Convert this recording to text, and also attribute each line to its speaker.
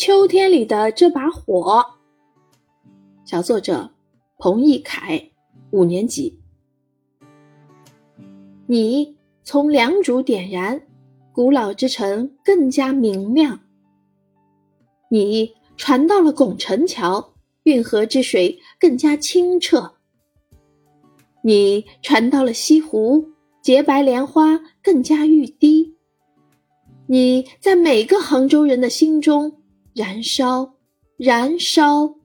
Speaker 1: 秋天里的这把火。小作者彭毅凯，五年级。你从良渚点燃，古老之城更加明亮。你传到了拱宸桥，运河之水更加清澈。你传到了西湖，洁白莲花更加欲滴。你在每个杭州人的心中燃烧，燃烧。